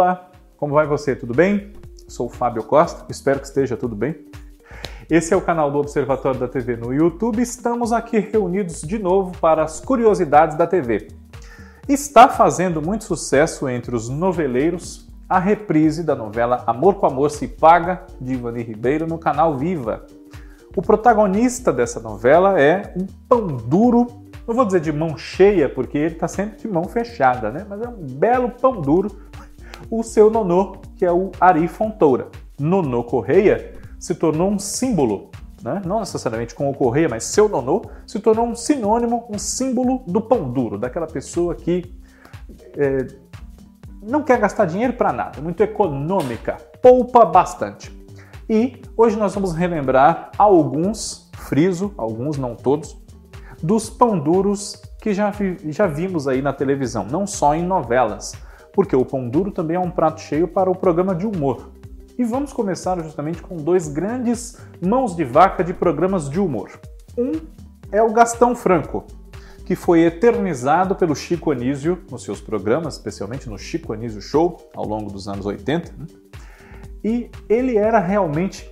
Olá, como vai você? Tudo bem? Sou o Fábio Costa, espero que esteja tudo bem. Esse é o canal do Observatório da TV no YouTube. Estamos aqui reunidos de novo para as curiosidades da TV. Está fazendo muito sucesso entre os noveleiros a reprise da novela Amor com Amor se Paga, de Ivani Ribeiro, no canal Viva. O protagonista dessa novela é um pão duro, não vou dizer de mão cheia, porque ele está sempre de mão fechada, né? Mas é um belo pão duro, o seu nonô, que é o Ari Fontoura. Nonô Correia se tornou um símbolo, né? não necessariamente com o Correia, mas seu nonô, se tornou um sinônimo, um símbolo do pão duro, daquela pessoa que é, não quer gastar dinheiro para nada, muito econômica, poupa bastante. E hoje nós vamos relembrar alguns, friso, alguns, não todos, dos pão duros que já, vi, já vimos aí na televisão, não só em novelas, porque o pão duro também é um prato cheio para o programa de humor. E vamos começar justamente com dois grandes mãos de vaca de programas de humor. Um é o Gastão Franco, que foi eternizado pelo Chico Anísio nos seus programas, especialmente no Chico Anísio Show, ao longo dos anos 80. Né? E ele era realmente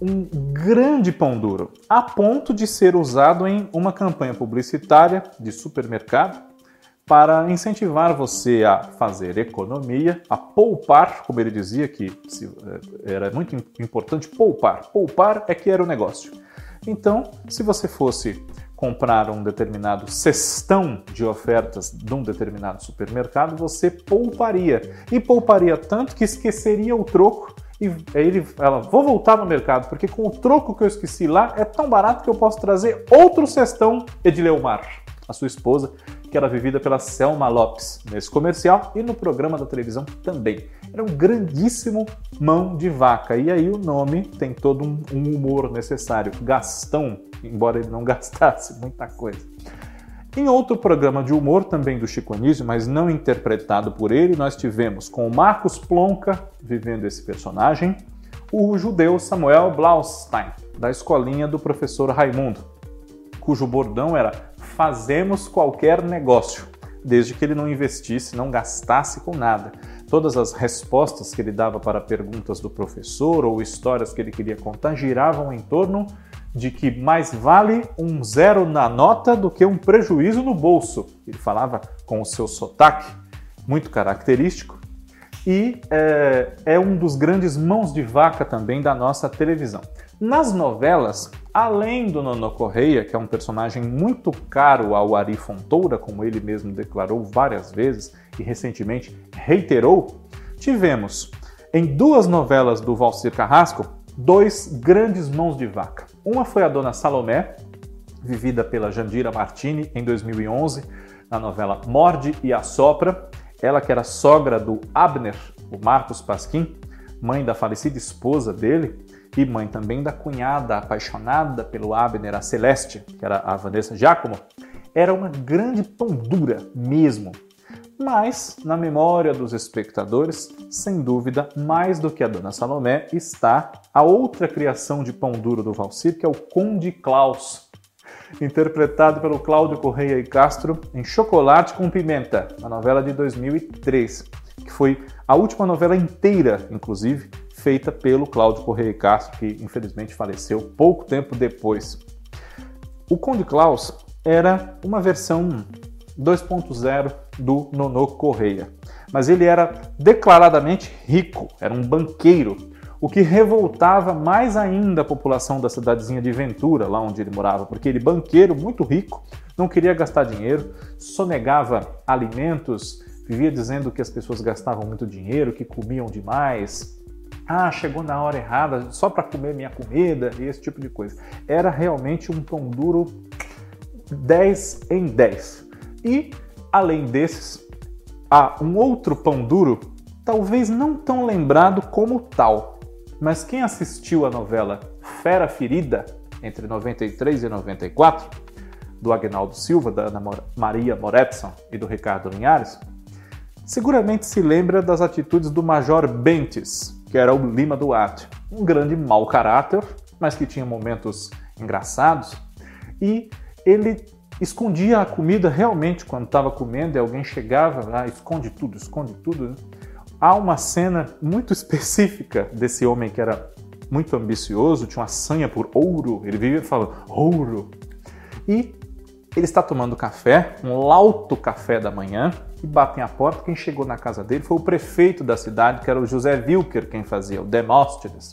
um grande pão duro, a ponto de ser usado em uma campanha publicitária de supermercado para incentivar você a fazer economia, a poupar, como ele dizia que eh, era muito importante poupar. Poupar é que era o negócio. Então, se você fosse comprar um determinado cestão de ofertas de um determinado supermercado, você pouparia. E pouparia tanto que esqueceria o troco e ele ela vou voltar no mercado, porque com o troco que eu esqueci lá é tão barato que eu posso trazer outro cestão Edileumar, a sua esposa, que era vivida pela Selma Lopes nesse comercial e no programa da televisão também. Era um grandíssimo mão de vaca. E aí o nome tem todo um, um humor necessário. Gastão, embora ele não gastasse muita coisa. Em outro programa de humor, também do Chico Anísio, mas não interpretado por ele, nós tivemos com o Marcos Plonka vivendo esse personagem, o judeu Samuel Blaustein, da escolinha do professor Raimundo, cujo bordão era fazemos qualquer negócio, desde que ele não investisse, não gastasse com nada. Todas as respostas que ele dava para perguntas do professor ou histórias que ele queria contar giravam em torno de que mais vale um zero na nota do que um prejuízo no bolso. Ele falava com o seu sotaque muito característico e é, é um dos grandes mãos de vaca também da nossa televisão. Nas novelas, além do Nono Correia, que é um personagem muito caro ao Ari Fontoura, como ele mesmo declarou várias vezes e recentemente reiterou, tivemos em duas novelas do Valcir Carrasco dois grandes mãos de vaca. Uma foi a Dona Salomé, vivida pela Jandira Martini em 2011 na novela Morde e Assopra, ela que era sogra do Abner, o Marcos Pasquim, mãe da falecida esposa dele, e mãe também da cunhada apaixonada pelo Abner, a Celeste, que era a Vanessa Giacomo, era uma grande pão dura mesmo. Mas, na memória dos espectadores, sem dúvida, mais do que a Dona Salomé, está a outra criação de pão duro do Valcir, que é o Conde Klaus, interpretado pelo Cláudio Correia e Castro em Chocolate com Pimenta, na novela de 2003, que foi a última novela inteira, inclusive, feita pelo Cláudio Correia Castro, que infelizmente faleceu pouco tempo depois. O Conde Klaus era uma versão 2.0 do Nonô Correia, mas ele era declaradamente rico, era um banqueiro, o que revoltava mais ainda a população da cidadezinha de Ventura, lá onde ele morava, porque ele, banqueiro muito rico, não queria gastar dinheiro, sonegava alimentos, vivia dizendo que as pessoas gastavam muito dinheiro, que comiam demais, ah, chegou na hora errada só para comer minha comida e esse tipo de coisa. Era realmente um pão duro 10 em 10. E, além desses, há um outro pão duro, talvez não tão lembrado como tal, mas quem assistiu a novela Fera Ferida, entre 93 e 94, do Agnaldo Silva, da Ana Maria Moretson e do Ricardo Linhares, seguramente se lembra das atitudes do Major Bentes, que era o Lima Duarte. Um grande mau caráter, mas que tinha momentos engraçados. E ele escondia a comida realmente quando estava comendo e alguém chegava, ah, esconde tudo, esconde tudo. Né? Há uma cena muito específica desse homem que era muito ambicioso, tinha uma sanha por ouro, ele vivia falando ouro. E ele está tomando café, um lauto café da manhã, e batem a porta. Quem chegou na casa dele foi o prefeito da cidade, que era o José Wilker, quem fazia, o Demóstenes.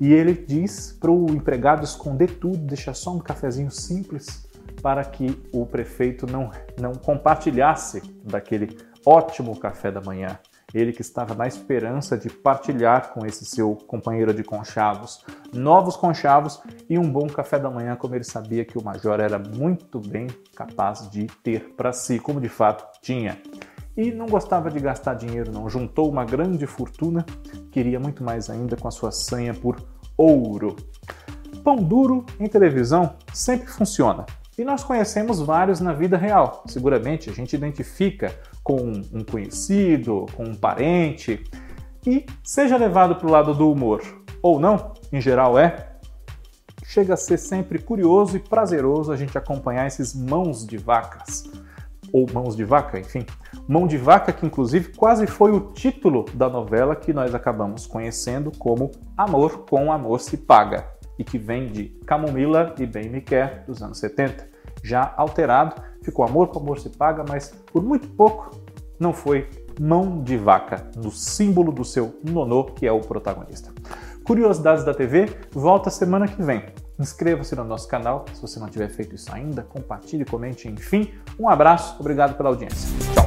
E ele diz para o empregado esconder tudo, deixar só um cafezinho simples para que o prefeito não, não compartilhasse daquele ótimo café da manhã. Ele que estava na esperança de partilhar com esse seu companheiro de conchavos novos conchavos e um bom café da manhã, como ele sabia que o major era muito bem capaz de ter para si, como de fato tinha. E não gostava de gastar dinheiro, não. Juntou uma grande fortuna, queria muito mais ainda com a sua sanha por ouro. Pão duro em televisão sempre funciona. E nós conhecemos vários na vida real. Seguramente a gente identifica com um conhecido, com um parente. E seja levado para o lado do humor ou não, em geral é, chega a ser sempre curioso e prazeroso a gente acompanhar esses mãos de vacas. Ou mãos de vaca, enfim. Mão de vaca, que inclusive quase foi o título da novela que nós acabamos conhecendo como Amor com Amor se Paga e que vem de Camomila e Bem Me Quer dos anos 70. Já alterado, ficou Amor com Amor se Paga, mas por muito pouco não foi mão de vaca, no símbolo do seu nonô, que é o protagonista. Curiosidades da TV volta semana que vem. Inscreva-se no nosso canal, se você não tiver feito isso ainda, compartilhe, comente, enfim. Um abraço, obrigado pela audiência.